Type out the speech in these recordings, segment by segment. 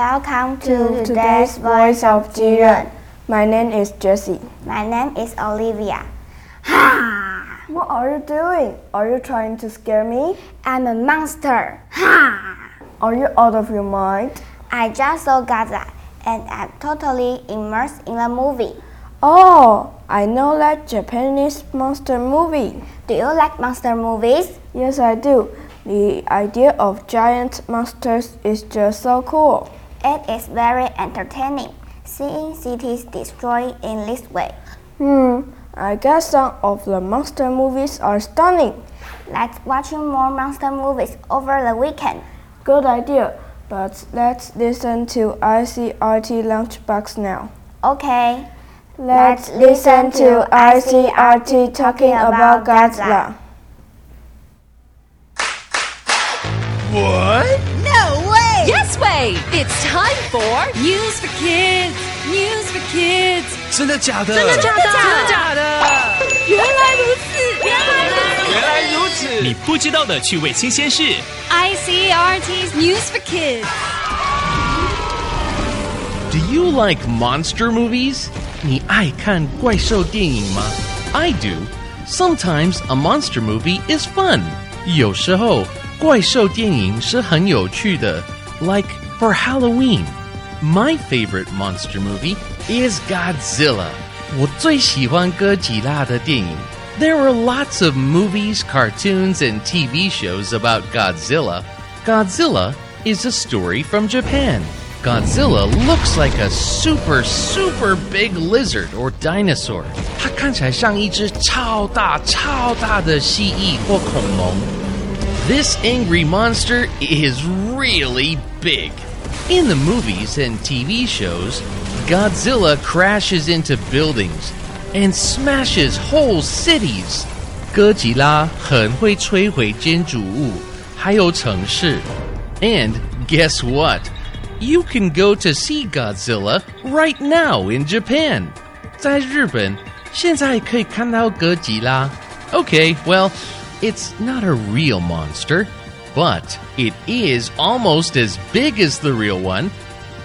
Welcome to today's Voice of Jiren. My name is Jessie. My name is Olivia. Ha! What are you doing? Are you trying to scare me? I'm a monster. Ha! Are you out of your mind? I just saw Gaza and I'm totally immersed in the movie. Oh, I know that Japanese monster movie. Do you like monster movies? Yes, I do. The idea of giant monsters is just so cool. It is very entertaining seeing cities destroyed in this way. Hmm, I guess some of the monster movies are stunning. Let's watch more monster movies over the weekend. Good idea, but let's listen to ICRT Lunchbox now. Okay. Let's listen to ICRT talking about Godzilla. What? No way! Yes way! It's time for News for Kids. News for Kids. 真的假的？真的假的？真的假的？原来如此！原来如此！原来如此！你不知道的趣味新鲜事。 ICRT's News for Kids. Do you like monster movies? 你爱看怪兽电影吗? I do. Sometimes a monster movie is fun. 有时候怪兽电影是很有趣的 like for Halloween. My favorite monster movie is Godzilla. 我最喜欢哥吉拉的电影 There are lots of movies, cartoons, and TV shows about Godzilla. Godzilla is a story from Japan. Godzilla looks like a super, super big lizard or dinosaur. 它看起来像一只超大、超大的蜥蜴或恐龙。 This angry monster is really big. In the movies and TV shows, Godzilla crashes into buildings and smashes whole cities. 哥吉拉很会摧毁建筑物，还有城市。And guess what? You can go to see Godzilla right now in Japan. 在日本，现在可以看到哥吉拉。Okay, well, it's not a real monster, but it is almost as big as the real one.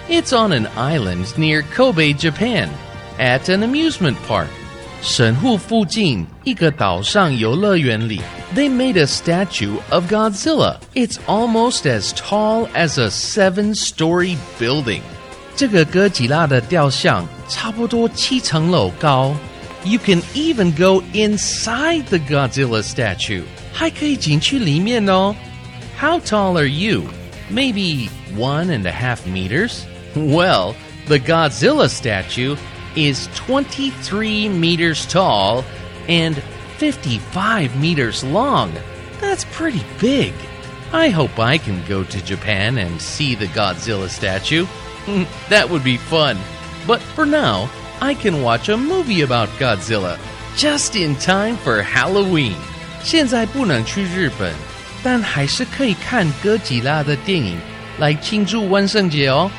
It's on an island near Kobe, Japan, at an amusement park. 神户附近一个岛上游乐园里 they made a statue of Godzilla. It's almost as tall as a seven-story building. 这个哥吉拉的雕像差不多七层楼高。 You can even go inside the Godzilla statue. 还可以进去里面哦。How tall are you? Maybe one and a half meters? Well, the Godzilla statue is 23 meters tall and 55 meters long. That's pretty big. I hope I can go to Japan and see the Godzilla statue. that would be fun. But for now, I can watch a movie about Godzilla just in time for Halloween. 现在不能去日本，但还是可以看哥吉拉的电影来庆祝万圣节哦。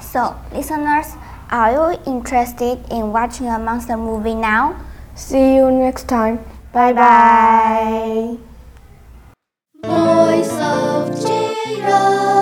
So, listeners, are you interested in watching a monster movie now? See you next time. Bye bye. Voice of Jiren.